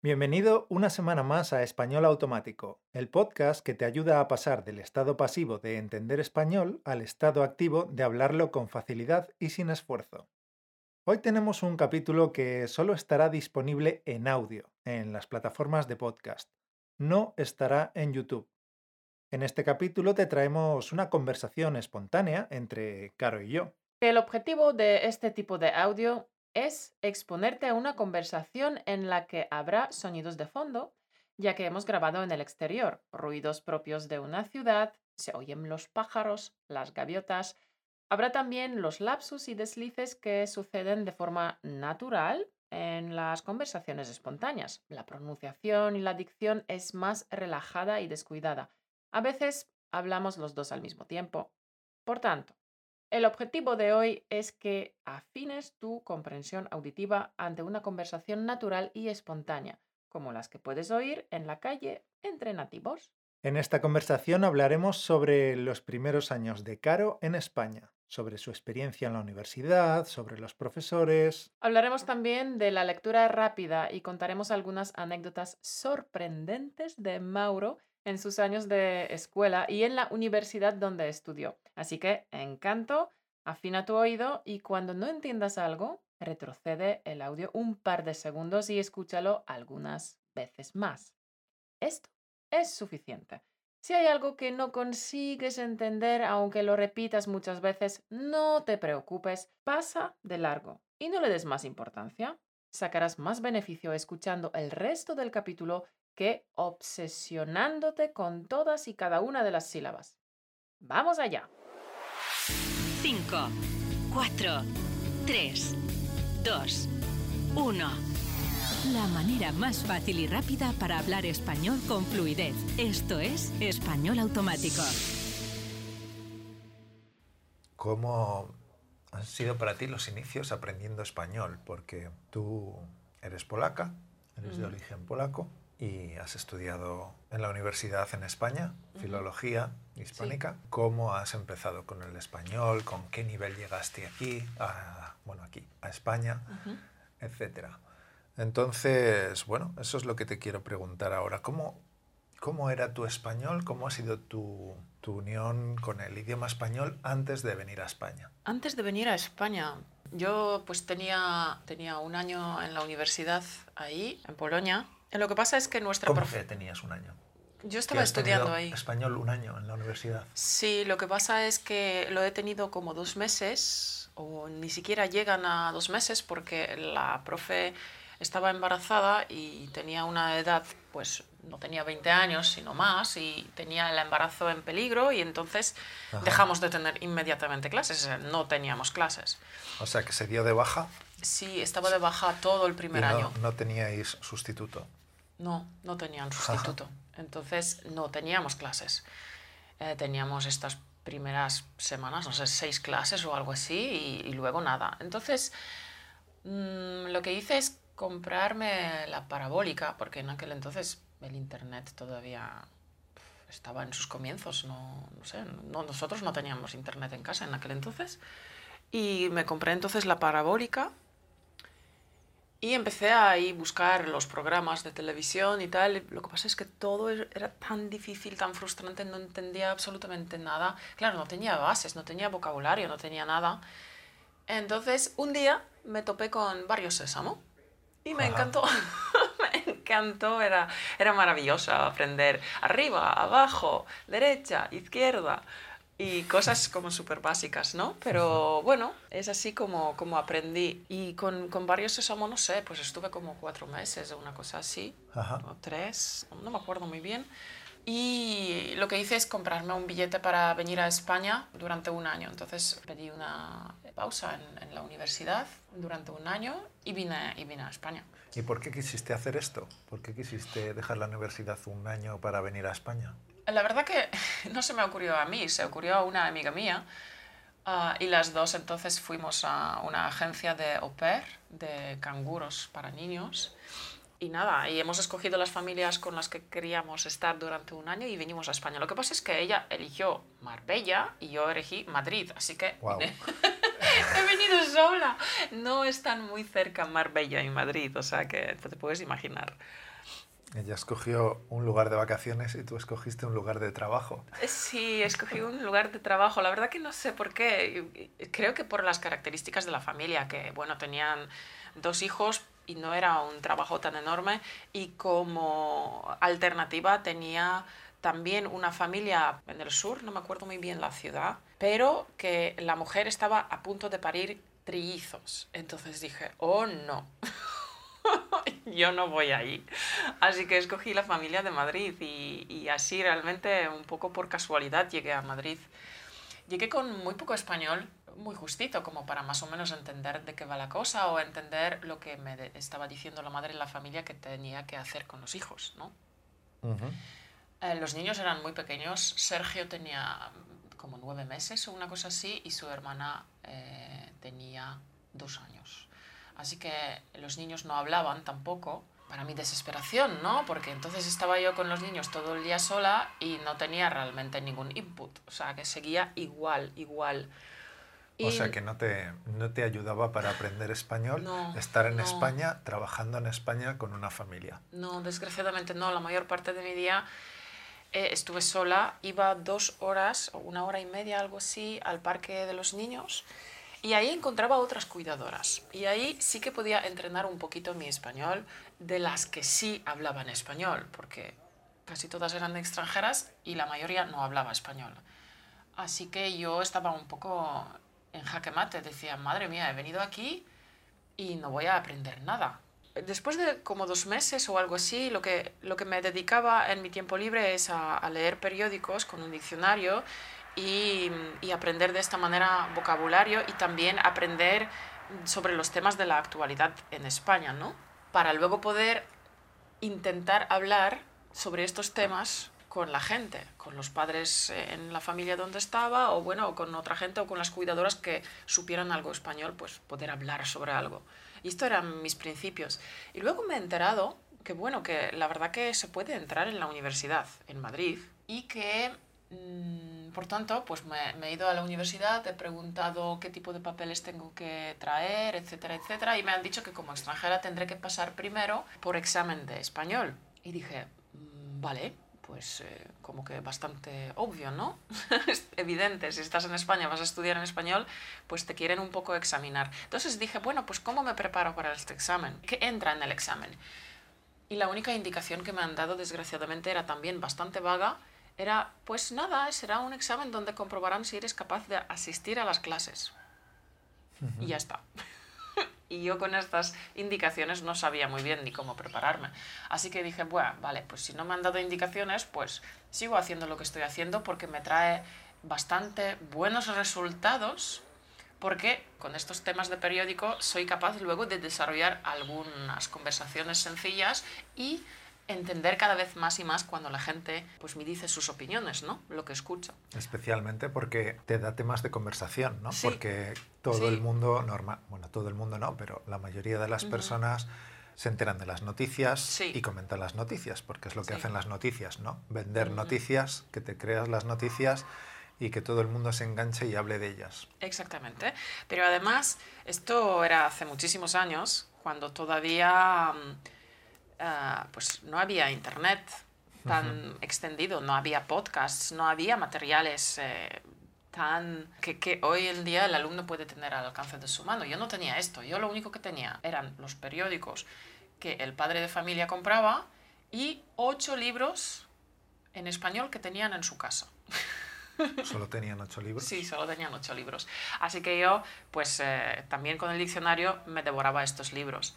Bienvenido una semana más a Español Automático, el podcast que te ayuda a pasar del estado pasivo de entender español al estado activo de hablarlo con facilidad y sin esfuerzo. Hoy tenemos un capítulo que solo estará disponible en audio, en las plataformas de podcast. No estará en YouTube. En este capítulo te traemos una conversación espontánea entre Caro y yo. El objetivo de este tipo de audio es exponerte a una conversación en la que habrá sonidos de fondo, ya que hemos grabado en el exterior, ruidos propios de una ciudad, se oyen los pájaros, las gaviotas, habrá también los lapsus y deslices que suceden de forma natural en las conversaciones espontáneas. La pronunciación y la dicción es más relajada y descuidada. A veces hablamos los dos al mismo tiempo. Por tanto, el objetivo de hoy es que afines tu comprensión auditiva ante una conversación natural y espontánea, como las que puedes oír en la calle entre nativos. En esta conversación hablaremos sobre los primeros años de Caro en España, sobre su experiencia en la universidad, sobre los profesores. Hablaremos también de la lectura rápida y contaremos algunas anécdotas sorprendentes de Mauro en sus años de escuela y en la universidad donde estudió. Así que, encanto, afina tu oído y cuando no entiendas algo, retrocede el audio un par de segundos y escúchalo algunas veces más. Esto es suficiente. Si hay algo que no consigues entender, aunque lo repitas muchas veces, no te preocupes, pasa de largo y no le des más importancia. Sacarás más beneficio escuchando el resto del capítulo que obsesionándote con todas y cada una de las sílabas. ¡Vamos allá! 5, 4, 3, 2, 1. La manera más fácil y rápida para hablar español con fluidez. Esto es Español Automático. ¿Cómo han sido para ti los inicios aprendiendo español? Porque tú eres polaca, eres de origen polaco y has estudiado en la universidad en España, filología hispánica. ¿Cómo has empezado con el español? ¿Con qué nivel llegaste aquí? A, bueno, aquí, a España, etcétera. Entonces, bueno, eso es lo que te quiero preguntar ahora. ¿Cómo, cómo era tu español? ¿Cómo ha sido tu, tu unión con el idioma español antes de venir a España? Antes de venir a España, yo pues tenía, tenía un año en la universidad ahí, en Polonia, lo que pasa es que nuestra ¿Cómo que tenías un año? Yo estaba estudiando ahí. Español un año en la universidad. Sí, lo que pasa es que lo he tenido como dos meses, o ni siquiera llegan a dos meses, porque la profe estaba embarazada y tenía una edad, pues no tenía 20 años, sino más, y tenía el embarazo en peligro, y entonces dejamos de tener inmediatamente clases, no teníamos clases. O sea, que se dio de baja. Sí, estaba de baja todo el primer año. No teníais sustituto. No, no tenían sustituto. Entonces no teníamos clases. Eh, teníamos estas primeras semanas, no sé, seis clases o algo así, y, luego nada. Entonces, mm, lo que hice es comprarme la parabólica, porque en aquel entonces el Internet todavía estaba en sus comienzos. No, no sé, no, nosotros no teníamos Internet en casa en aquel entonces. Y me compré entonces la parabólica y empecé a ahí buscar los programas de televisión y tal. Lo que pasa es que todo er, era tan difícil, tan frustrante, no entendía absolutamente nada. Claro, no tenía bases, no tenía vocabulario, no tenía nada. Entonces, un día me topé con Barrio Sésamo y me encantó. me encantó, era, era maravilloso aprender arriba, abajo, derecha, izquierda y cosas como súper básicas, ¿no? Pero bueno, es así como, como aprendí. Y con, con varios sésamo, no sé, pues estuve como cuatro meses o una cosa así, o tres, no me acuerdo muy bien. Y lo que hice es comprarme un billete para venir a España durante un año. Entonces pedí una pausa en, en la universidad durante un año y vine, y vine a España. ¿Y por qué quisiste hacer esto? ¿Por qué quisiste dejar la universidad un año para venir a España? La verdad que no se me ocurrió a mí, se ocurrió a una amiga mía. Ah, y las dos entonces fuimos a una agencia de au pair, de canguros para niños. Y nada, y hemos escogido las familias con las que queríamos estar durante un año y vinimos a España. Lo que pasa es que ella eligió Marbella y yo elegí Madrid, así que he venido sola. No están muy cerca Marbella y Madrid, o sea que te puedes imaginar. Ella escogió un lugar de vacaciones y tú escogiste un lugar de trabajo. Sí, escogí un lugar de trabajo. La verdad que no sé por qué. Creo que por las características de la familia, que bueno, tenían dos hijos y no era un trabajo tan enorme y como alternativa tenía también una familia en el sur, no me acuerdo muy bien la ciudad, pero que la mujer estaba a punto de parir trillizos. Entonces dije, oh no. yo no voy ahí. Así que escogí la familia de Madrid y, y, así realmente un poco por casualidad llegué a Madrid. Llegué con muy poco español, muy justito, como para más o menos entender de qué va la cosa o entender lo que me estaba diciendo la madre y la familia que tenía que hacer con los hijos, ¿no? eh, los niños eran muy pequeños. Sergio tenía como nueve meses o una cosa así y su hermana eh, tenía dos años. Así que los niños no hablaban tampoco. Para mi desesperación, ¿no? Porque entonces estaba yo con los niños todo el día sola y no tenía realmente ningún input. O sea, que seguía igual, igual. O sea, que no te, no te ayudaba para aprender español No, estar en no. España, trabajando en España con una familia. No, desgraciadamente no. La mayor parte de mi día eh, estuve sola. Iba dos horas una hora y media, algo así, al parque de los niños. Y ahí encontraba otras cuidadoras. Y ahí sí que podía entrenar un poquito mi español de las que sí hablaban español, porque casi todas eran extranjeras y la mayoría no hablaba español. Así que yo estaba un poco en jaque mate. Decía, madre mía, he venido aquí y no voy a aprender nada. Después de como dos meses o algo así, lo que, lo que me dedicaba en mi tiempo libre es a, a leer periódicos con un diccionario y, y, aprender de esta manera vocabulario y también aprender sobre los temas de la actualidad en España, ¿no? Para luego poder intentar hablar sobre estos temas con la gente, con los padres en la familia donde estaba o bueno, con otra gente o con las cuidadoras que supieran algo español, pues poder hablar sobre algo. Y esto eran mis principios. Y luego me he enterado que bueno, que la verdad que se puede entrar en la universidad en Madrid y que por tanto, pues me, he ido a la universidad, he preguntado qué tipo de papeles tengo que traer, etcétera, etcétera, y me han dicho que como extranjera tendré que pasar primero por examen de español. Y dije, mmm, vale, pues eh, como que bastante obvio, ¿no? es evidente, si estás en España, vas a estudiar en español, pues te quieren un poco examinar. Entonces dije, bueno, pues ¿cómo me preparo para este examen? ¿Qué entra en el examen? Y la única indicación que me han dado, desgraciadamente, era también bastante vaga, era, pues nada, será un examen donde comprobarán si eres capaz de asistir a las clases. Uh -huh. Y ya está. y yo con estas indicaciones no sabía muy bien ni cómo prepararme. Así que dije, bueno, vale, pues si no me han dado indicaciones, pues sigo haciendo lo que estoy haciendo porque me trae bastante buenos resultados porque con estos temas de periódico soy capaz luego de desarrollar algunas conversaciones sencillas y entender cada vez más y más cuando la gente pues me dice sus opiniones, ¿no? Lo que escucha. Especialmente porque te da temas de conversación, ¿no? Sí. Porque todo Sí. el mundo normal, bueno, todo el mundo no, pero la mayoría de las personas se enteran de las noticias Sí. y comentan las noticias, porque es lo que hacen las noticias, ¿no? Vender noticias, que te creas las noticias y que todo el mundo se enganche y hable de ellas. Exactamente. Pero además, esto era hace muchísimos años, cuando todavía mm, ah, pues no había internet tan extendido, no había podcasts, no había materiales eh, tan que, que hoy en día el alumno puede tener al alcance de su mano. Yo no tenía esto, yo lo único que tenía eran los periódicos que el padre de familia compraba y ocho libros en español que tenían en su casa. Solo tenían ocho libros. Sí, solo tenían ocho libros. Así que yo, pues eh, también con el diccionario me devoraba estos libros.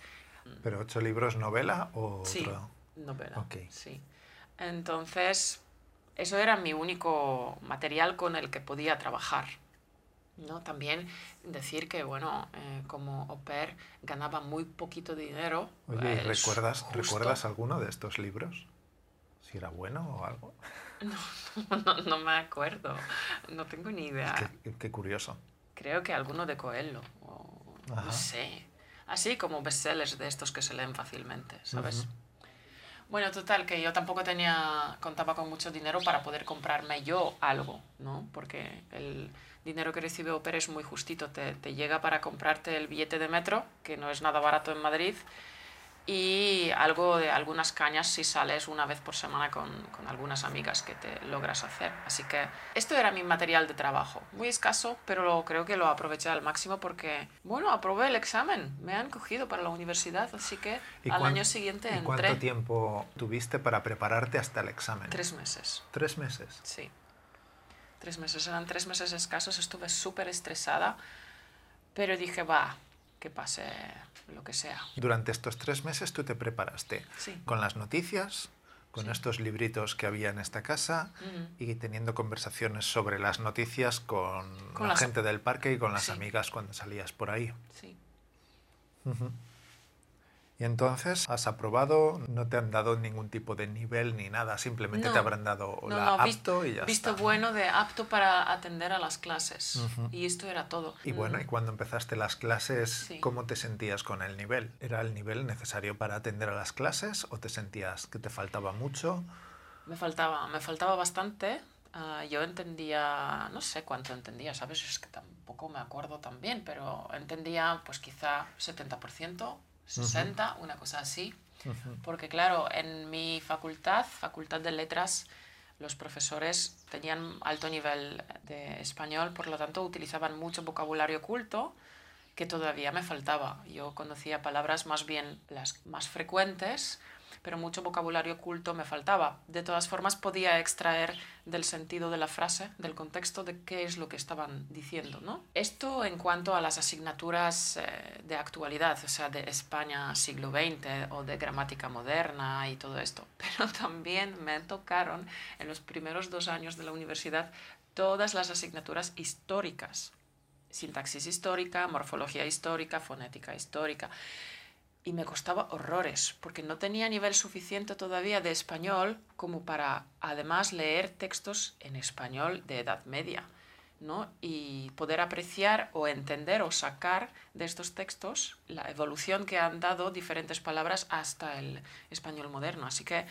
Pero ocho libros novela o Sí, otro. novela. Ok. Sí. Entonces, eso era mi único material con el que podía trabajar. ¿no? También decir que, bueno, eh, como au pair ganaba muy poquito dinero. Oye, ¿y eh, ¿recuerdas, justo. ¿recuerdas alguno de estos libros? Si era bueno o algo. No, no me acuerdo, no tengo ni idea. Qué, qué curioso. Creo que alguno de Coelho, o no sé. Así como bestsellers de estos que se leen fácilmente, ¿sabes? Bueno, total, que yo tampoco tenía, contaba con mucho dinero para poder comprarme yo algo, ¿no? Porque el dinero que recibe Opera es muy justito, te, te llega para comprarte el billete de metro, que no es nada barato en Madrid, y algo de algunas cañas si sales una vez por semana con, con, algunas amigas que te logras hacer. Así que esto era mi material de trabajo, muy escaso, pero creo que lo aproveché al máximo porque, bueno, aprobé el examen, me han cogido para la universidad, así que al año siguiente ¿y entré. ¿Cuánto tiempo tuviste para prepararte hasta el examen? Tres meses. ¿Tres meses? Sí. Tres meses, eran tres meses escasos, estuve súper estresada, pero dije, va, que pase lo que sea. Durante estos tres meses tú te preparaste Sí. con las noticias, con Sí. estos libritos que había en esta casa y teniendo conversaciones sobre las noticias con, Con la las- gente del parque y con las Sí. amigas cuando salías por ahí. Sí. Y entonces has aprobado, no te han dado ningún tipo de nivel ni nada, simplemente te No. habrán dado No, la no, apto y ya visto está. ¿no? bueno de apto para atender a las clases. Ujú. Y esto era todo. Y bueno, Mm. y cuando empezaste las clases, Sí. ¿cómo te sentías con el nivel? ¿Era el nivel necesario para atender a las clases o te sentías que te faltaba mucho? Me faltaba, me faltaba bastante. Ah, yo entendía, no sé cuánto entendía, ¿sabes? Es que tampoco me acuerdo tan bien, pero entendía pues quizá 70%, 60%, una cosa así. Porque claro, en mi facultad, Facultad de Letras, los profesores tenían alto nivel de español, por lo tanto utilizaban mucho vocabulario culto que todavía me faltaba. Yo conocía palabras más bien las más frecuentes, pero mucho vocabulario culto me faltaba. De todas formas, podía extraer del sentido de la frase, del contexto de qué es lo que estaban diciendo. ¿no? Esto en cuanto a las asignaturas eh, de actualidad, o sea, de España siglo XX o de gramática moderna y todo esto. Pero también me tocaron en los primeros dos años de la universidad todas las asignaturas históricas sintaxis histórica, morfología histórica, fonética histórica. Y me costaba horrores, porque no tenía nivel suficiente todavía de español como para además leer textos en español de Edad Media, ¿no? Y poder apreciar o entender o sacar de estos textos la evolución que han dado diferentes palabras hasta el español moderno. Así que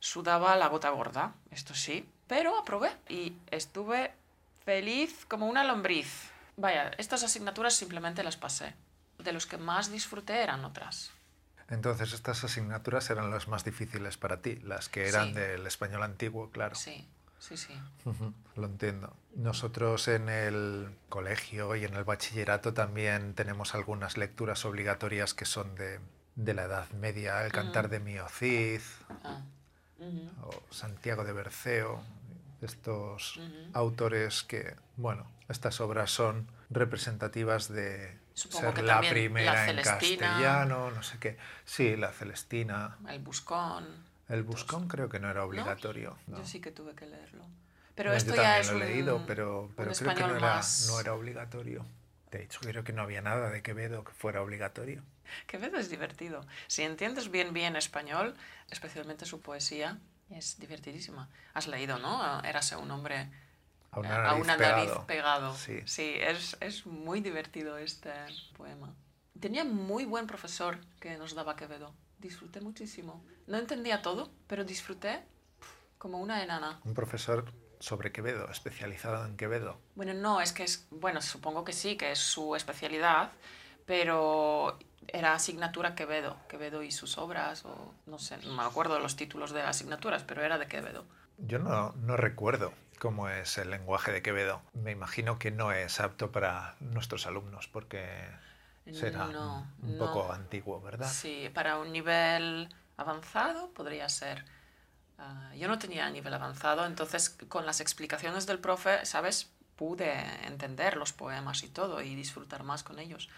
sudaba la gota gorda, esto sí, pero aprobé y estuve feliz como una lombriz. Vaya, estas asignaturas simplemente las pasé. De los que más disfruté eran otras. Entonces estas asignaturas eran las más difíciles para ti, las que eran Sí. del español antiguo, claro. Sí, sí, sí. Lo entiendo. Nosotros en el colegio y en el bachillerato también tenemos algunas lecturas obligatorias que son de, de la Edad Media, El Cantar de Mio Cid Ah, ujú. o Santiago de Berceo, estos autores que, bueno, estas obras son representativas de Supongo ser que la primera la en castellano, no sé qué. Sí, la Celestina. El buscón. El Buscón creo que no era obligatorio. no. Yo sí que tuve que leerlo. Pero No, esto yo ya también es lo he leído, pero, pero creo que no era, más- no era obligatorio. De hecho, creo que no había nada de Quevedo que fuera obligatorio. Quevedo es divertido. Si entiendes bien bien español, especialmente su poesía, es divertidísima. Has leído, ¿no? Érase un hombre A una nariz a una pegado. nariz pegado. Sí. es, es muy divertido este poema. Tenía muy buen profesor que nos daba Quevedo. Disfruté muchísimo. No entendía todo, pero disfruté como una enana. Un profesor sobre Quevedo, especializado en Quevedo. Bueno, no, es que es, bueno, supongo que sí, que es su especialidad, pero era asignatura Quevedo, Quevedo y sus obras, o no sé, no me acuerdo los títulos de asignaturas, pero era de Quevedo. Yo no, no recuerdo cómo es el lenguaje de Quevedo. Me imagino que no es apto para nuestros alumnos porque será No, un no. poco antiguo, ¿verdad? Sí, para un nivel avanzado podría ser. Ah, yo no tenía nivel avanzado, entonces con las explicaciones del profe, ¿sabes? Pude entender los poemas y todo y disfrutar más con ellos.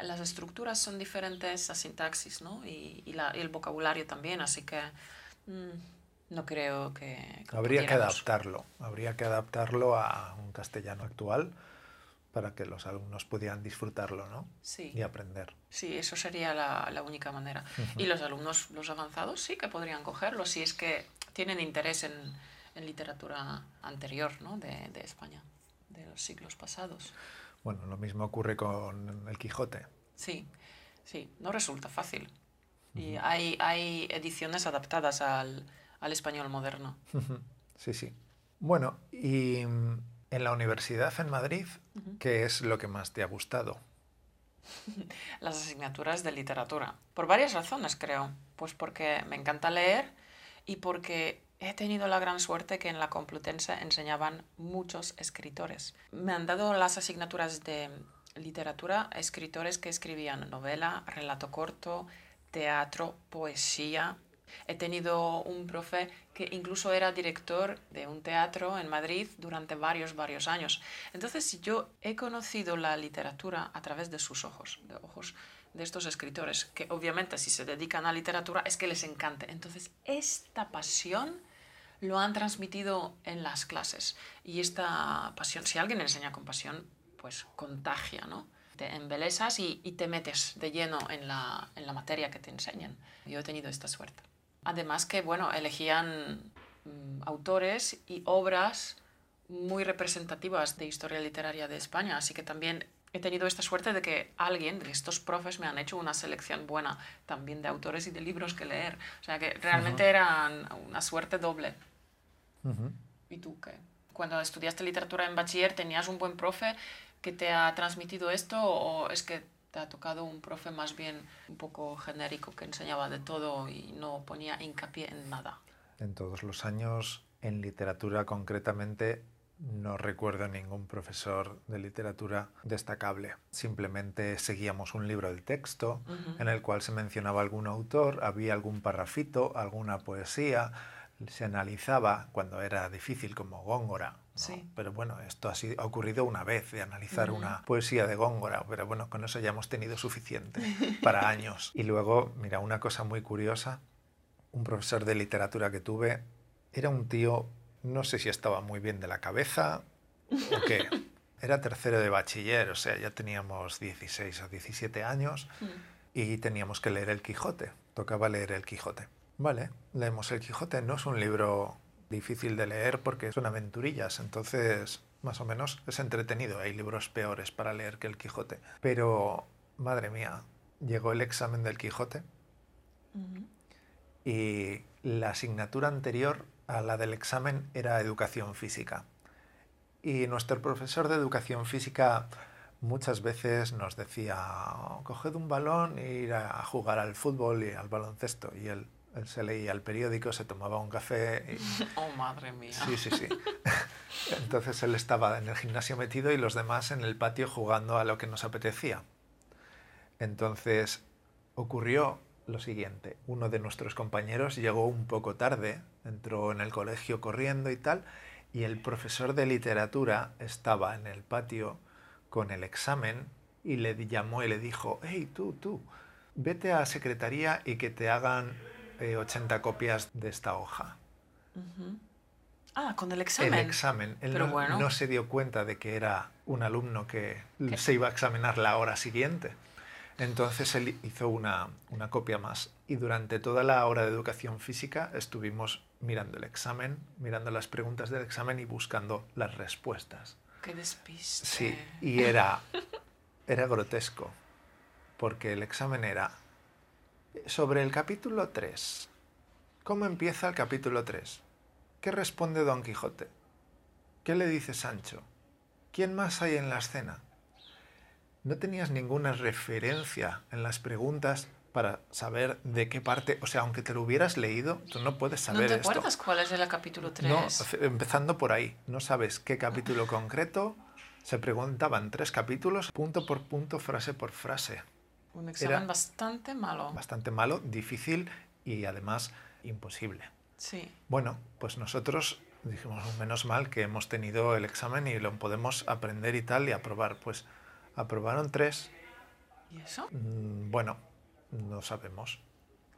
Las estructuras son diferentes, la sintaxis, ¿no? Y, y la- y el vocabulario también, así que mm, no creo que... Habría que adaptarlo, habría que adaptarlo a un castellano actual para que los alumnos pudieran disfrutarlo, ¿no? Sí. Y aprender. Sí, eso sería la, la única manera. Y los alumnos, los avanzados, sí que podrían cogerlo si es que tienen interés en, en literatura anterior ¿no? de, de España, de los siglos pasados. Bueno, lo mismo ocurre con el Quijote. Sí, sí, no resulta fácil. Y hay, hay ediciones adaptadas al, al español moderno. Sí, sí. Bueno, y mm, En la universidad en Madrid, ¿qué es lo que más te ha gustado? Las asignaturas de literatura. Por varias razones, creo. Pues porque me encanta leer y porque he tenido la gran suerte que en la Complutense enseñaban muchos escritores. Me han dado las asignaturas de literatura escritores que escribían novela, relato corto, teatro, poesía. He tenido un profe que incluso era director de un teatro en Madrid durante varios, varios años. Entonces yo he conocido la literatura a través de sus ojos, de ojos de estos escritores, que obviamente si se dedican a literatura es que les encante. Entonces esta pasión lo han transmitido en las clases. Y esta pasión, si alguien enseña con pasión, pues contagia, ¿no? Te embelesas y, te metes de lleno en la, en la materia que te enseñan. Yo he tenido esta suerte. Además que, bueno, elegían mm, autores y obras muy representativas de historia literaria de España, así que también he tenido esta suerte de que alguien de estos profes me han hecho una selección buena también de autores y de libros que leer. O sea que realmente era una suerte doble. ¿Y tú qué? Cuando estudiaste literatura en bachiller, ¿tenías un buen profe que te ha transmitido esto o es que te ha tocado un profe más bien un poco genérico que enseñaba de todo y no ponía hincapié en nada? En todos los años, en literatura concretamente, no recuerdo ningún profesor de literatura destacable. Simplemente seguíamos un libro de texto en el cual se mencionaba algún autor, había algún parrafito, alguna poesía, se analizaba cuando era difícil como Góngora. Pero bueno, esto ha, sido, ha, ocurrido una vez de analizar una poesía de Góngora, pero bueno, con eso ya hemos tenido suficiente para años. Y luego, mira, una cosa muy curiosa, un profesor de literatura que tuve era un tío, no sé si estaba muy bien de la cabeza o qué. Era tercero de bachiller, o sea, ya teníamos 16 o 17 años mm. y teníamos que leer el Quijote, tocaba leer el Quijote. Vale, leemos El Quijote. No es un libro difícil de leer porque son aventurillas, entonces más o menos es entretenido. Hay libros peores para leer que El Quijote. Pero, madre mía, llegó el examen del Quijote y la asignatura anterior a la del examen era educación física. Y nuestro profesor de educación física muchas veces nos decía, coged un balón e ir a jugar al fútbol y al baloncesto. Y él él se leía el periódico, se tomaba un café. Y... Oh, madre mía. Sí, sí, sí. Entonces él estaba en el gimnasio metido y los demás en el patio jugando a lo que nos apetecía. Entonces ocurrió lo siguiente. Uno de nuestros compañeros llegó un poco tarde, entró en el colegio corriendo y tal, y el profesor de literatura estaba en el patio con el examen y le llamó y le dijo, hey, tú, tú, vete a secretaría y que te hagan 80 copias de esta hoja. Ah, con el examen. El examen. Él no, se dio cuenta de que era un alumno que se iba a examinar la hora siguiente. Entonces él hizo una, una, copia más y durante toda la hora de educación física estuvimos mirando el examen, mirando las preguntas del examen y buscando las respuestas. ¡Qué despiste! Sí, y era, era grotesco, porque el examen era sobre el capítulo 3. ¿Cómo empieza el capítulo 3? ¿Qué responde Don Quijote? ¿Qué le dice Sancho? ¿Quién más hay en la escena? No tenías ninguna referencia en las preguntas para saber de qué parte, o sea, aunque te lo hubieras leído, tú no puedes saber ¿No te acuerdas cuál es el capítulo 3? No, empezando por ahí, no sabes qué capítulo concreto, se preguntaban tres capítulos, punto por punto, frase por frase. Un examen bastante malo. Bastante malo, difícil y además imposible. Sí. Bueno, pues nosotros dijimos, menos mal que hemos tenido el examen y lo podemos aprender y tal y aprobar. Pues aprobaron tres. ¿Y eso? Mm, bueno, no sabemos.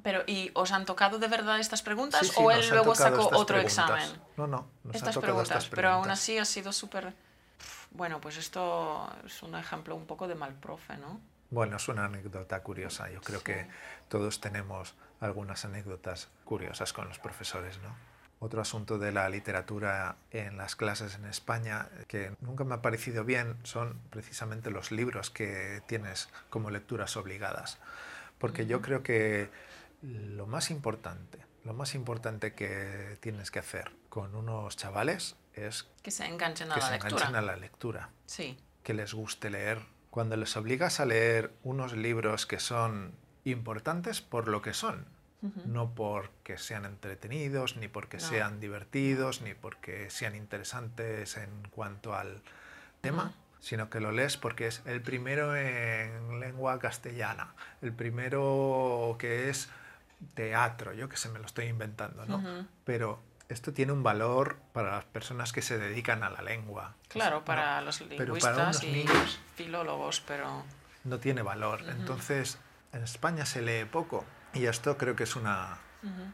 Pero, ¿y os han tocado de verdad estas preguntas o él luego sacó otro examen? No, no, nos estas, preguntas, estas preguntas. Pero aún así ha sido súper... Bueno, pues esto es un ejemplo un poco de mal profe, ¿no? Bueno, es una anécdota curiosa. Yo creo que todos tenemos algunas anécdotas curiosas con los profesores, ¿no? Otro asunto de la literatura en las clases en España que nunca me ha parecido bien son precisamente los libros que tienes como lecturas obligadas. Porque yo creo que lo más importante, lo más importante que tienes que hacer con unos chavales es Que se enganchen a que la se lectura. enganchen a la lectura, Sí. que les guste leer. Cuando les obligas a leer unos libros que son importantes por lo que son, no porque sean entretenidos, ni porque No. sean divertidos, ni porque sean interesantes en cuanto al tema, sino que lo lees porque es el primero en lengua castellana, el primero que es teatro, yo que se me lo estoy inventando, ¿no? Pero esto tiene un valor para las personas que se dedican a la lengua. Claro, ¿no? para los lingüistas para y filólogos, pero no tiene valor. Entonces, en España se lee poco y esto creo que es una,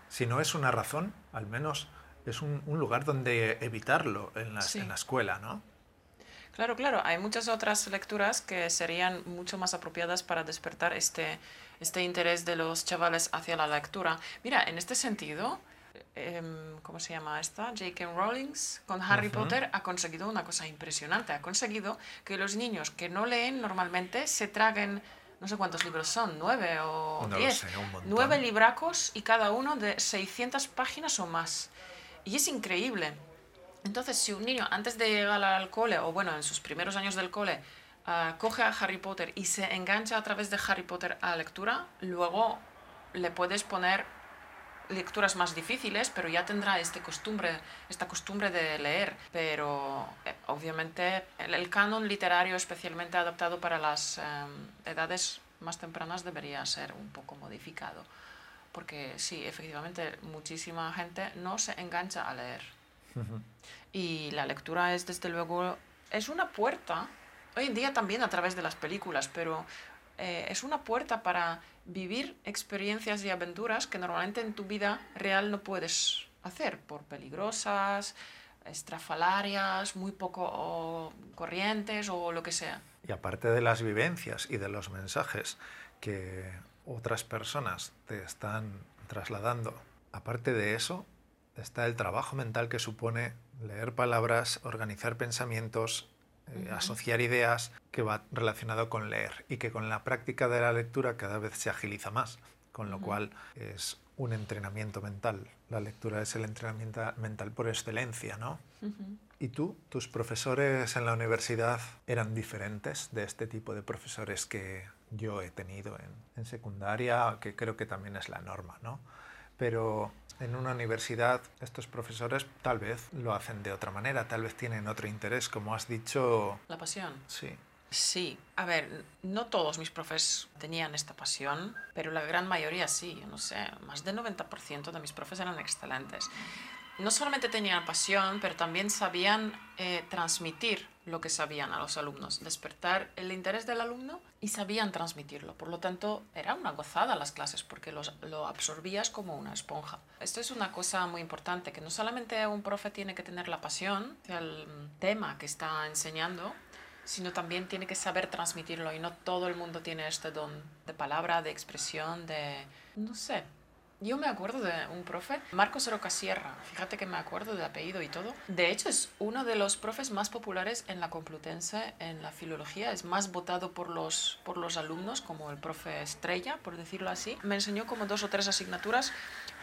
si no es una razón, al menos es un, un lugar donde evitarlo en la, Sí. en la escuela, ¿no? Claro, claro, hay muchas otras lecturas que serían mucho más apropiadas para despertar este, este interés de los chavales hacia la lectura. Mira, en este sentido, em, ¿cómo se llama esta? J.K. Rowling con Harry. Potter ha conseguido una cosa impresionante. Ha conseguido que los niños que no leen normalmente se traguen, no sé cuántos libros son, nueve o No diez. sé, nueve libracos y cada uno de 600 páginas o más. Y es increíble. Entonces, si un niño antes de llegar al cole, o bueno, en sus primeros años del cole, ah, coge a Harry Potter y se engancha a través de Harry Potter a la lectura, luego le puedes poner lecturas más difíciles, pero ya tendrá este costumbre, esta costumbre de leer. Pero eh, obviamente el, el canon literario especialmente adaptado para las em, edades más tempranas debería ser un poco modificado. Porque sí, efectivamente, muchísima gente no se engancha a leer. Y la lectura es, desde luego, es una puerta, hoy en día también a través de las películas, pero eh, es una puerta para vivir experiencias y aventuras que normalmente en tu vida real no puedes hacer por peligrosas, estrafalarias, muy poco corrientes o lo que sea. Y aparte de las vivencias y de los mensajes que otras personas te están trasladando, aparte de eso, está el trabajo mental que supone leer palabras, organizar pensamientos, eh, asociar ideas, que va relacionado con leer y que con la práctica de la lectura cada vez se agiliza más, con lo cual es un entrenamiento mental. La lectura es el entrenamiento mental por excelencia, ¿no? ¿Y tú, tus profesores en la universidad eran diferentes de este tipo de profesores que yo he tenido en, en secundaria, que creo que también es la norma, ¿no? Pero en una universidad estos profesores tal vez lo hacen de otra manera, tal vez tienen otro interés, como has dicho. La pasión. Sí, Sí, a ver, no todos mis profes tenían esta pasión, pero la gran mayoría sí, yo no sé, más del 90% de mis profes eran excelentes. No solamente tenían pasión, pero también sabían eh, transmitir lo que sabían a los alumnos, despertar el interés del alumno y sabían transmitirlo. Por lo tanto, era una gozada las clases porque los- lo absorbías como una esponja. Esto es una cosa muy importante, que no solamente un profe tiene que tener la pasión el tema que está enseñando, sino también tiene que saber transmitirlo y no todo el mundo tiene este don de palabra, de expresión, de... no sé. Yo me acuerdo de un profe, Marcos Roca Sierra, fíjate que me acuerdo del apellido y todo. De hecho, es uno de los profes más populares en la Complutense, en la filología, es más votado por los, por los alumnos, como el profe estrella, por decirlo así. Me enseñó como dos o tres asignaturas.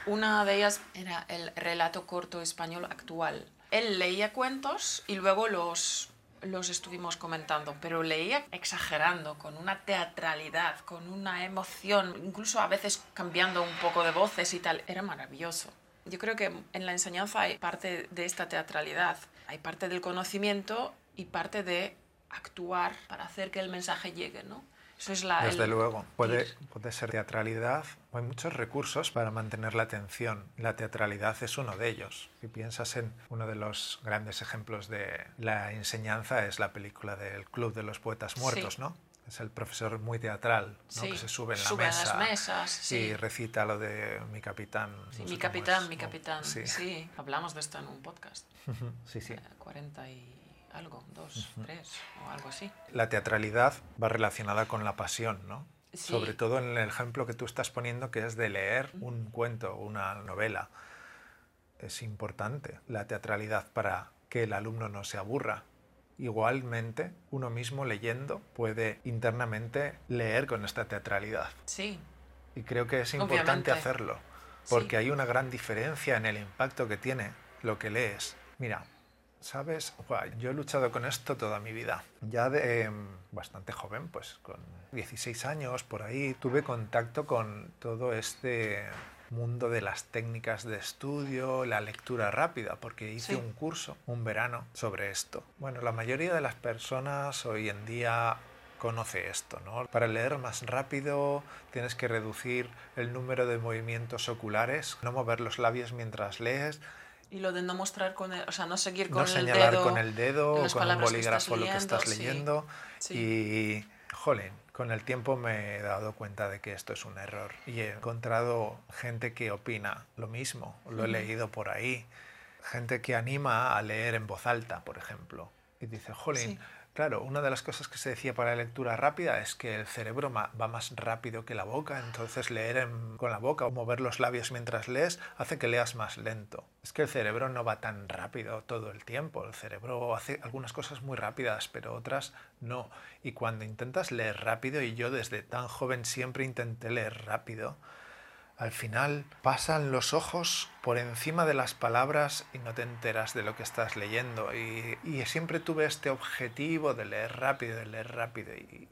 Una de ellas era el relato corto español actual. Él leía cuentos y luego los los estuvimos comentando, pero leía exagerando, con una teatralidad, con una emoción, incluso a veces cambiando un poco de voces y tal. Era maravilloso. Yo creo que en la enseñanza hay parte de esta teatralidad, hay parte del conocimiento y parte de actuar para hacer que el mensaje llegue, ¿no? Eso es la... desde el- luego. Puede, puede ser teatralidad. Hay muchos recursos para mantener la atención. La teatralidad es uno de ellos. Si piensas en uno de los grandes ejemplos de la enseñanza es la película del Club de los Poetas Muertos, Sí. ¿no? Es el profesor muy teatral, ¿no? Sí, que se sube en la sube a mesa las mesas, sí. y recita lo de mi capitán. Sí, no mi capitán, mi capitán. Sí, hablamos de esto en un podcast. sí, sí. Eh, 40 y algo, dos, tres o algo así. La teatralidad va relacionada con la pasión, ¿no? Sí. Sobre todo en el ejemplo que tú estás poniendo, que es de leer un cuento o una novela. Es importante la teatralidad para que el alumno no se aburra. Igualmente, uno mismo leyendo puede internamente leer con esta teatralidad. Sí, Y creo que es importante Obviamente. hacerlo. porque hay una gran diferencia en el impacto que tiene lo que lees. Mira, ¿sabes? yo he luchado con esto toda mi vida. Ya de em, bastante joven, pues con 16 años por ahí, tuve contacto con todo este mundo de las técnicas de estudio, la lectura rápida, porque hice un curso, un verano, sobre esto. Bueno, la mayoría de las personas hoy en día conoce esto, ¿no? Para leer más rápido tienes que reducir el número de movimientos oculares, no mover los labios mientras lees. Y lo de no mostrar con el, o sea, no seguir con no el señalar dedo. con el dedo o con un bolígrafo lo que estás sí. leyendo. Sí. Y, jolín, con el tiempo me he dado cuenta de que esto es un error. Y he encontrado gente que opina lo mismo, lo he leído por ahí. Gente que anima a leer en voz alta, por ejemplo. Y dice, jolín, Sí. Claro, una de las cosas que se decía para la lectura rápida es que el cerebro va más rápido que la boca, entonces leer con la boca o mover los labios mientras lees hace que leas más lento. Es que el cerebro no va tan rápido todo el tiempo, el cerebro hace algunas cosas muy rápidas, pero otras no. Y cuando intentas leer rápido, y yo desde tan joven siempre intenté leer rápido, al final pasan los ojos por encima de las palabras y no te enteras de lo que estás leyendo. Y, y siempre tuve este objetivo de leer rápido, de leer rápido. Y,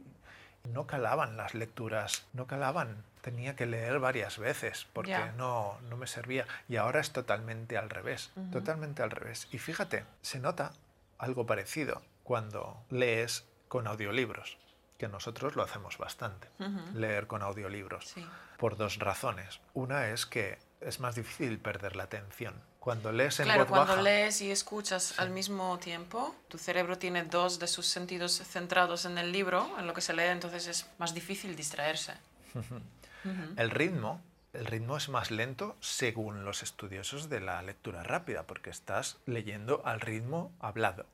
no calaban las lecturas, no calaban. Tenía que leer varias veces porque no, no me servía. Y ahora es totalmente al revés, totalmente al revés. Y fíjate, se nota algo parecido cuando lees con audiolibros, que nosotros lo hacemos bastante, leer con audiolibros Sí. Por dos razones. Una es que es más difícil perder la atención. Cuando lees en Claro, voz cuando baja, lees y escuchas al mismo tiempo, tu cerebro tiene dos de sus sentidos centrados en el libro, en lo que se lee, entonces es más difícil distraerse. el ritmo, el ritmo es más lento según los estudiosos de la lectura rápida, porque estás leyendo al ritmo hablado.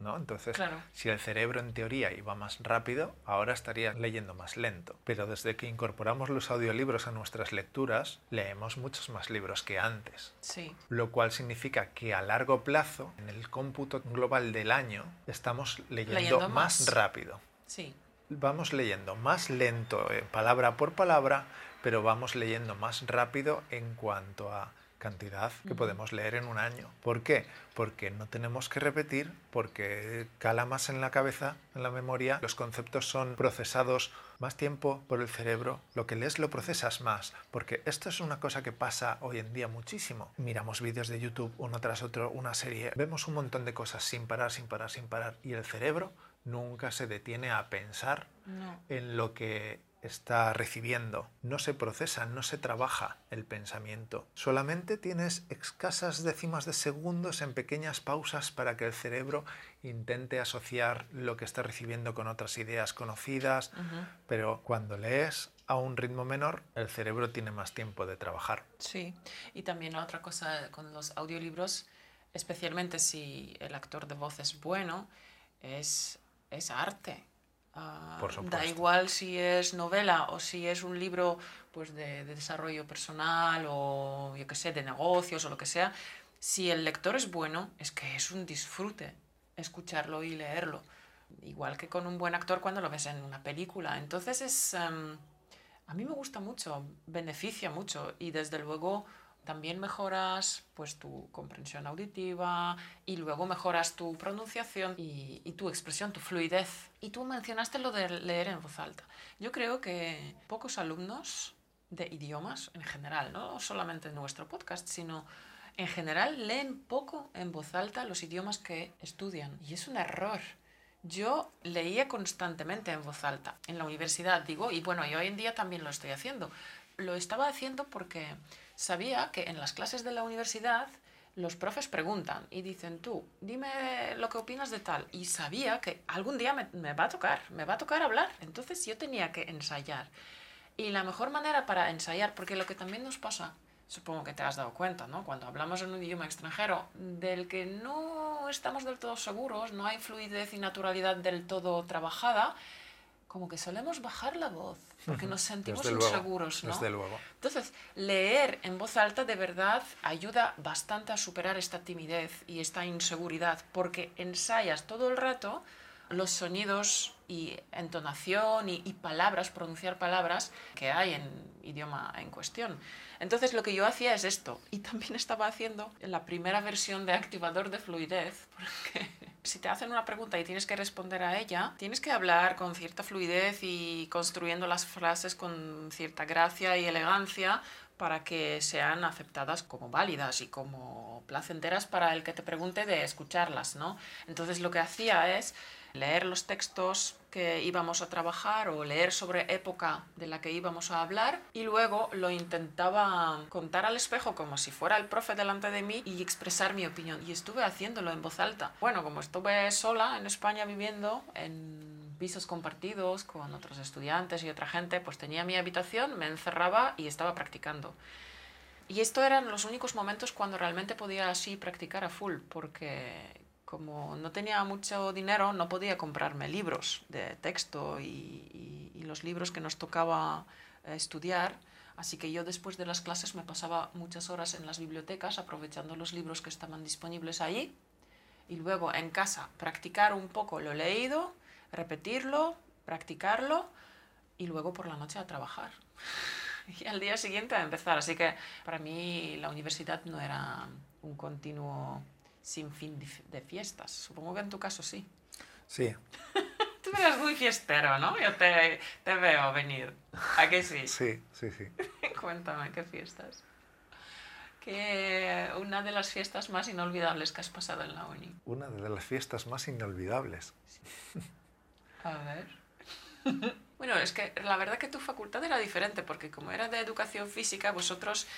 ¿No? Entonces, Claro. si el cerebro en teoría iba más rápido, ahora estaría leyendo más lento. Pero desde que incorporamos los audiolibros a nuestras lecturas, leemos muchos más libros que antes. Sí. lo cual significa que a largo plazo, en el cómputo global del año, estamos leyendo, Leyendo más. más. rápido. Sí. Vamos leyendo más lento, eh, palabra por palabra, pero vamos leyendo más rápido en cuanto a cantidad que podemos leer en un año. ¿Por qué? Porque no tenemos que repetir, porque cala más en la cabeza, en la memoria, los conceptos son procesados más tiempo por el cerebro, lo que lees lo procesas más, porque esto es una cosa que pasa hoy en día muchísimo. Miramos vídeos de YouTube uno tras otro, una serie, vemos un montón de cosas sin parar, sin parar, sin parar, y el cerebro nunca se detiene a pensar No. en lo que está recibiendo. No se procesa, no se trabaja el pensamiento. Solamente tienes escasas décimas de segundos en pequeñas pausas para que el cerebro intente asociar lo que está recibiendo con otras ideas conocidas, pero cuando lees a un ritmo menor, el cerebro tiene más tiempo de trabajar. Sí. Y también otra cosa con los audiolibros, especialmente si el actor de voz es bueno, es, es arte. Ah, Por da igual si es novela o si es un libro pues, de, de desarrollo personal o yo qué sé, de negocios o lo que sea. Si el lector es bueno, es que es un disfrute escucharlo y leerlo. Igual que con un buen actor cuando lo ves en una película. Entonces es... em, a mí me gusta mucho, beneficia mucho y desde luego también mejoras pues tu comprensión auditiva y luego mejoras tu pronunciación y, y tu expresión, tu fluidez. Y tú mencionaste lo de leer en voz alta. Yo creo que pocos alumnos de idiomas en general, no solamente en nuestro podcast, sino en general leen poco en voz alta los idiomas que estudian. Y es un error. Yo leía constantemente en voz alta en la universidad, digo, y bueno, y hoy en día también lo estoy haciendo. Lo estaba haciendo porque sabía que en las clases de la universidad los profes preguntan y dicen, tú, dime lo que opinas de tal. Y sabía que algún día me, va a tocar, me va a tocar hablar. Entonces yo tenía que ensayar. Y la mejor manera para ensayar, porque lo que también nos pasa, supongo que te has dado cuenta, ¿no? Cuando hablamos en un idioma extranjero del que no estamos del todo seguros, no hay fluidez y naturalidad del todo trabajada, como que solemos bajar la voz, porque nos sentimos Desde luego, inseguros, ¿no? Desde luego. Entonces, leer en voz alta de verdad ayuda bastante a superar esta timidez y esta inseguridad, porque ensayas todo el rato los sonidos y entonación y, y, palabras, pronunciar palabras que hay en idioma en cuestión. Entonces lo que yo hacía es esto y también estaba haciendo la primera versión de activador de fluidez, porque si te hacen una pregunta y tienes que responder a ella, tienes que hablar con cierta fluidez y construyendo las frases con cierta gracia y elegancia para que sean aceptadas como válidas y como placenteras para el que te pregunte de escucharlas, ¿no? Entonces lo que hacía es leer los textos que íbamos a trabajar o leer sobre época de la que íbamos a hablar y luego lo intentaba contar al espejo como si fuera el profe delante de mí y expresar mi opinión y estuve haciéndolo en voz alta. Bueno, como estuve sola en España viviendo en pisos compartidos con otros estudiantes y otra gente, pues tenía mi habitación, me encerraba y estaba practicando. Y esto eran los únicos momentos cuando realmente podía así practicar a full, porque como no tenía mucho dinero, no podía comprarme libros de texto y, y, los libros que nos tocaba eh, estudiar. Así que yo después de las clases me pasaba muchas horas en las bibliotecas aprovechando los libros que estaban disponibles ahí y luego en casa practicar un poco lo leído repetirlo, practicarlo y luego por la noche a trabajar. Y al día siguiente a empezar. Así que para mí la universidad no era un continuo sin fin de fiestas. Supongo que en tu caso sí. Sí. Tú eres muy fiestero, ¿no? Yo te, te veo venir. ¿A qué sí? Sí, sí, sí. Cuéntame, ¿qué fiestas? ¿Qué una de las fiestas más inolvidables que has pasado en la uni? Una de las fiestas más inolvidables. Sí. A ver. Bueno, es que la verdad que tu facultad era diferente, porque como era de educación física, vosotros,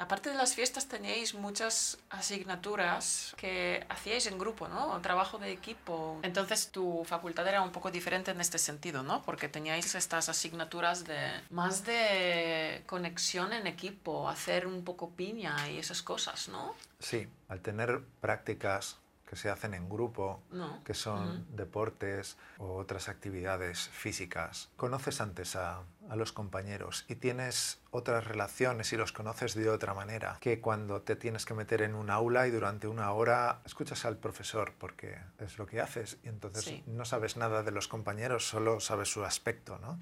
aparte de las fiestas, teníais muchas asignaturas que hacíais en grupo, ¿no? Trabajo de equipo. Entonces tu facultad era un poco diferente en este sentido, ¿no? Porque teníais estas asignaturas de más de conexión en equipo, hacer un poco piña y esas cosas, ¿no? Sí, al tener prácticas que se hacen en grupo, que son deportes o otras actividades físicas. Conoces antes a, a, los compañeros y tienes otras relaciones y los conoces de otra manera que cuando te tienes que meter en un aula y durante una hora escuchas al profesor porque es lo que haces y entonces no sabes nada de los compañeros, solo sabes su aspecto, ¿no?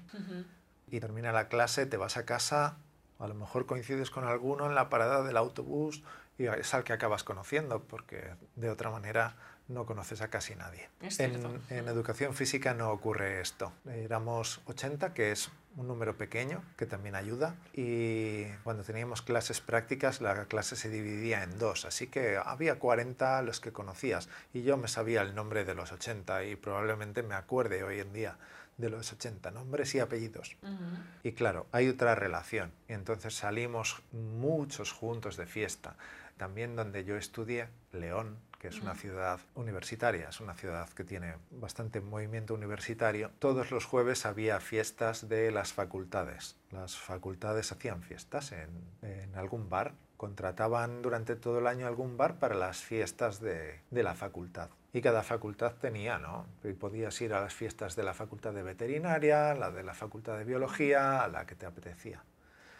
Y termina la clase, te vas a casa, a lo mejor coincides con alguno en la parada del autobús y es al que acabas conociendo, porque de otra manera no conoces a casi nadie. En, en, educación física no ocurre esto. Éramos 80, que es un número pequeño, que también ayuda, y cuando teníamos clases prácticas, la clase se dividía en dos, así que había 40 los que conocías, y yo me sabía el nombre de los 80 y probablemente me acuerde hoy en día de los 80, nombres y apellidos. Uh -huh. Y claro, hay otra relación, y entonces salimos muchos juntos de fiesta también donde yo estudié, León, que es una ciudad universitaria, es una ciudad que tiene bastante movimiento universitario, todos los jueves había fiestas de las facultades. Las facultades hacían fiestas en, en algún bar, contrataban durante todo el año algún bar para las fiestas de, de la facultad. Y cada facultad tenía, ¿no? Y podías ir a las fiestas de la facultad de veterinaria, la de la facultad de biología, a la que te apetecía.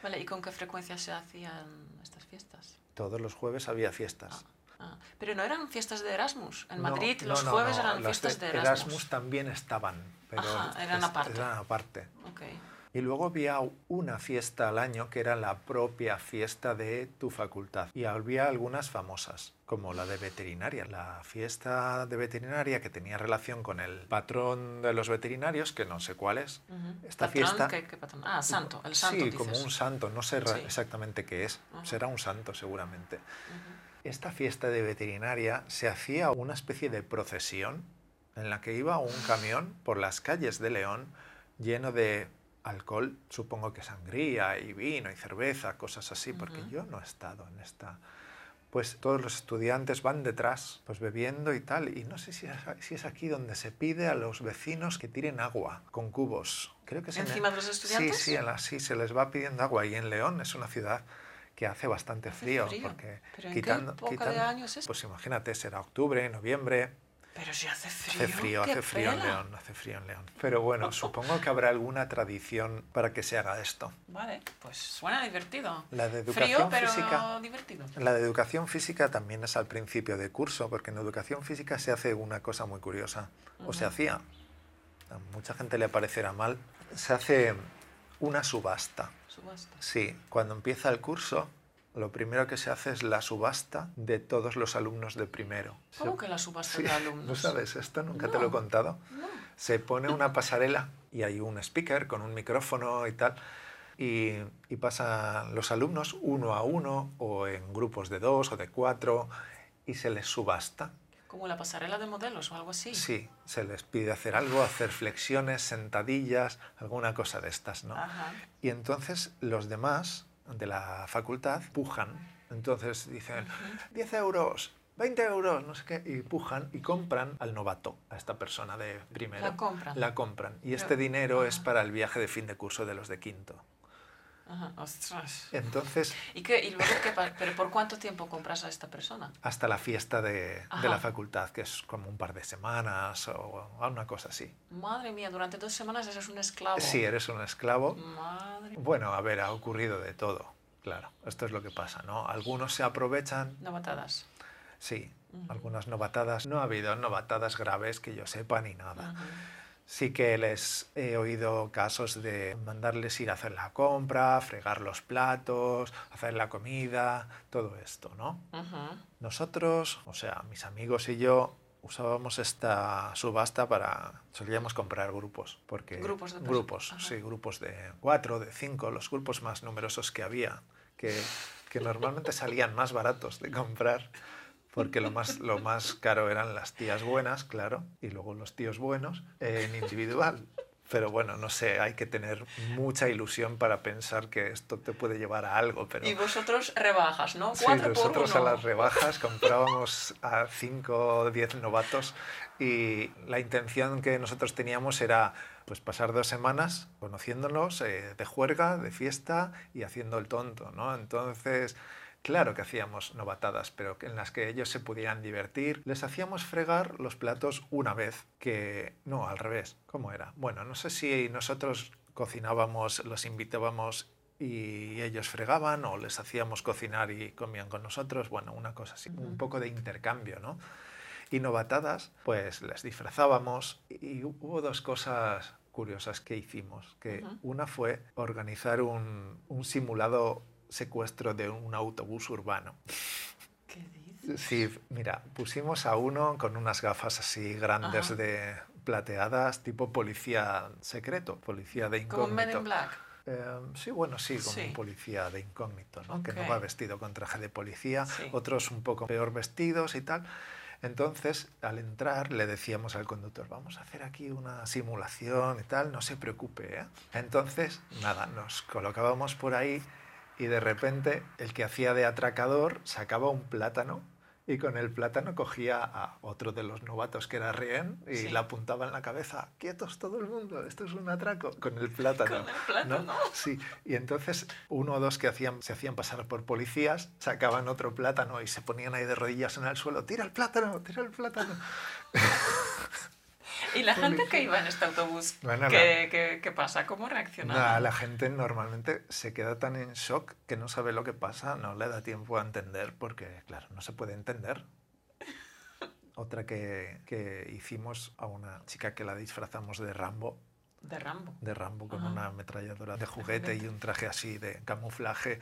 Vale, ¿y con qué frecuencia se hacían estas fiestas? Todos los jueves había fiestas. Ah, ah. Pero no eran fiestas de Erasmus. En Madrid los no, jueves eran fiestas de, de Erasmus. Erasmus también estaban, pero Ajá, eran aparte. Eran aparte. Okay. Y luego había una fiesta al año que era la propia fiesta de tu facultad. Y había algunas famosas, como la de veterinaria. La fiesta de veterinaria que tenía relación con el patrón de los veterinarios, que no sé cuál es. Uh -huh. Esta ¿Patrón? fiesta... ¿Qué, qué patrón? Ah, santo, el santo. Sí, dices. como un santo, no sé Sí. exactamente qué es. Será un santo seguramente. Esta fiesta de veterinaria se hacía una especie de procesión en la que iba un camión por las calles de León lleno de alcohol, supongo que sangría y vino y cerveza, cosas así, porque Ujú. yo no he estado en esta. Pues todos los estudiantes van detrás, pues bebiendo y tal, y no sé si es, si es aquí donde se pide a los vecinos que tiren agua con cubos. Creo que es en ¿Encima de los estudiantes? Sí, sí, en la- sí, se les va pidiendo agua y en León es una ciudad que hace bastante Hace frío, frío. porque ¿Pero en qué quitando, época de quitando- año es eso? pues imagínate, será octubre, noviembre, Pero si hace frío. Hace frío, hace frío en. León, hace frío en León. Pero bueno, supongo que habrá alguna tradición para que se haga esto. Vale, pues suena divertido. La de Frío, educación pero física. divertido. La de educación física también es al principio de curso, porque en educación física se hace una cosa muy curiosa, o se hacía. A mucha gente le parecerá mal. Se hace una subasta. Subasta. Sí, cuando empieza el curso, lo primero que se hace es la subasta de todos los alumnos de primero. ¿Cómo que la subasta Sí, de alumnos? ¿No sabes esto? Nunca te lo he No. contado. No. Se pone una pasarela y hay un speaker con un micrófono y tal. Y, y pasan los alumnos uno a uno o en grupos de dos o de cuatro y se les subasta. Como la pasarela de modelos o algo así. Sí, se les pide hacer algo, hacer flexiones, sentadillas, alguna cosa de estas, ¿no? Ajá. Y entonces los demás de la facultad pujan. Entonces dicen, 10 euros, 20 euros, no sé qué, y pujan y compran al novato, a esta persona de primero. La compran. La compran. Y Pero- este dinero es para el viaje de fin de curso de los de quinto. Ajá. Ostras. Entonces, ¿Y, qué, y luego qué ¿Pero por cuánto tiempo compras a esta persona? hasta la fiesta de, de la facultad, que es como un par de semanas o una cosa así. Madre mía, durante dos semanas eres un esclavo. Si eres un esclavo, Madre bueno, a ver, ha ocurrido de todo. Claro, esto es lo que pasa, ¿no? Algunos se aprovechan Novatadas. Sí, Ujú. algunas novatadas. No ha habido novatadas graves que yo sepa ni nada. Ajá. Sí que les he oído casos de mandarles ir a hacer la compra, fregar los platos, hacer la comida, todo esto, ¿no? Ajá. Nosotros, o sea, mis amigos y yo usábamos esta subasta para solíamos comprar grupos porque Grupos de grupos Ajá. sí grupos de cuatro de cinco los grupos más numerosos que había que, que normalmente salían más baratos de comprar porque lo más lo más caro eran las tías buenas claro y luego los tíos buenos en individual pero bueno no sé hay que tener mucha ilusión para pensar que esto te puede llevar a algo pero Y vosotros rebajas, ¿no? Sí, por nosotros a las rebajas comprábamos a 5 o 10 novatos y la intención que nosotros teníamos era pues pasar dos semanas conociéndonos eh, de juerga, de fiesta y haciendo el tonto, ¿no? Entonces, claro que hacíamos novatadas, pero en las que ellos se pudieran divertir. Les hacíamos fregar los platos una vez, que no, al revés. ¿Cómo era? Bueno, no sé si nosotros cocinábamos, los invitábamos y ellos fregaban o les hacíamos cocinar y comían con nosotros, bueno, una cosa así, un poco de intercambio, ¿no? Y novatadas, pues les disfrazábamos y hubo dos cosas curiosas que hicimos, que una fue organizar un, un simulado secuestro de un autobús urbano. ¿Qué dices? Sí, mira, pusimos a uno con unas gafas así grandes Ajá. de plateadas, tipo policía secreto, policía de Como Men incógnito. in Black. Eh, sí, bueno, sí, como Sí. un policía de incógnito, ¿no? que no va vestido con traje de policía, Sí. otros un poco peor vestidos y tal. Entonces, al entrar, le decíamos al conductor, vamos a hacer aquí una simulación y tal, no se preocupe. ¿eh?". Entonces, nada, nos colocábamos por ahí y de repente el que hacía de atracador sacaba un plátano y con el plátano cogía a otro de los novatos que era rehén y Sí. le apuntaba en la cabeza, quietos todo el mundo, esto es un atraco, con el plátano. Con el plátano. Sí, y entonces uno o dos que hacían, se hacían pasar por policías sacaban otro plátano y se ponían ahí de rodillas en el suelo, tira el plátano, tira el plátano. ¿Y la gente que iba en este autobús? Bueno, ¿qué, qué- qué pasa? ¿Cómo reaccionaba? Nada, la gente normalmente se queda tan en shock que no sabe lo que pasa, no le da tiempo a entender porque, claro, no se puede entender. Otra que, que hicimos a una chica que la disfrazamos de Rambo, De Rambo. de Rambo con Ajá. una ametralladora de juguete y un traje así de camuflaje.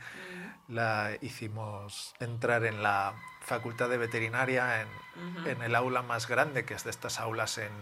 Mm, La hicimos entrar en la facultad de veterinaria en, ujú. en el aula más grande, que es de estas aulas en,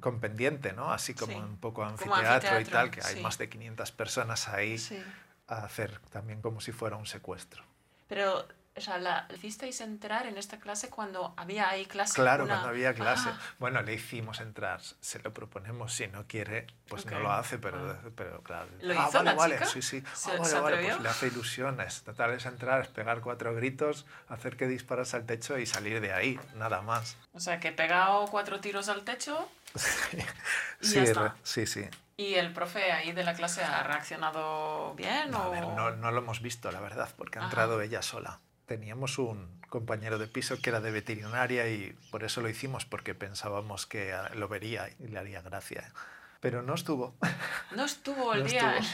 con pendiente, ¿no? Así como Sí, un poco como anfiteatro, y anfiteatro, tal, que hay sí. más de 500 personas ahí Sí. a hacer también como si fuera un secuestro. Pero, o sea, la hicisteis entrar en esta clase cuando había ahí clase. Claro, una- cuando había clase. Ah, Bueno, le hicimos entrar, se lo proponemos, si no quiere, pues no lo hace, pero, Ah. pero claro. ¿Lo ah, hizo vale, la vale, chica? sí, sí. ¿Se- Ah, vale, se vale, pues le hace ilusiones. Total, es entrar, es pegar cuatro gritos, hacer que disparas al techo y salir de ahí, nada más. o sea, que he pegado cuatro tiros al techo Y sí, ya está. sí, sí. y el profe ahí de la clase ha reaccionado bien No, a o... ver, no, no lo hemos visto, la verdad, porque ha Ajá. entrado ella sola. Teníamos un compañero de piso que era de veterinaria y por eso lo hicimos, porque pensábamos que lo vería y le haría gracia. Pero no estuvo. No estuvo el día.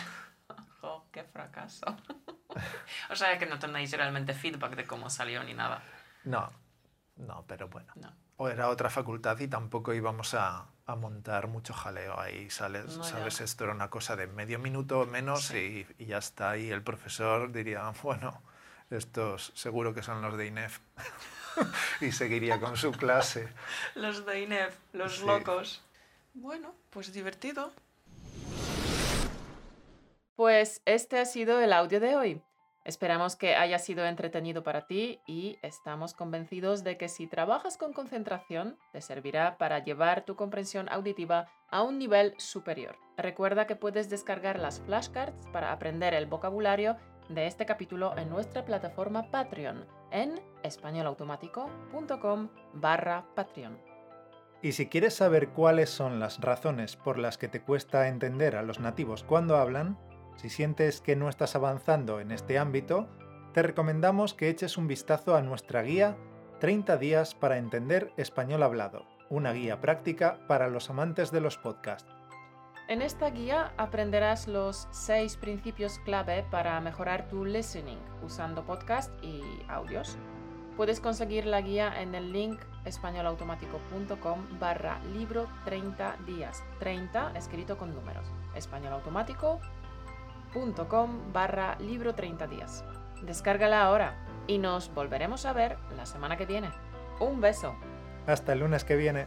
Oh, qué fracaso. o sea que no tenéis realmente feedback de cómo salió ni nada. No, no, pero bueno. O era otra facultad y tampoco íbamos a, a montar mucho jaleo ahí, ¿sabes? ¿sabes? Esto era una cosa de medio minuto o menos y, y, ya está. Y el profesor diría, bueno, estos seguro que son los de INEF. y seguiría con su clase. Los de INEF, los locos. Bueno, pues divertido. Pues este ha sido el audio de hoy. Esperamos que haya sido entretenido para ti y estamos convencidos de que si trabajas con concentración, te servirá para llevar tu comprensión auditiva a un nivel superior. Recuerda que puedes descargar las flashcards para aprender el vocabulario de este capítulo en nuestra plataforma Patreon en españolautomático.com barra Patreon. Y si quieres saber cuáles son las razones por las que te cuesta entender a los nativos cuando hablan, si sientes que no estás avanzando en este ámbito, te recomendamos que eches un vistazo a nuestra guía 30 días para entender español hablado, una guía práctica para los amantes de los podcasts. En esta guía aprenderás los seis principios clave para mejorar tu listening usando podcast y audios. Puedes conseguir la guía en el link españolautomático.com barra libro 30 días. 30 escrito con números. españolautomático.com barra libro 30 días. Descárgala ahora y nos volveremos a ver la semana que viene. Un beso. Hasta el lunes que viene.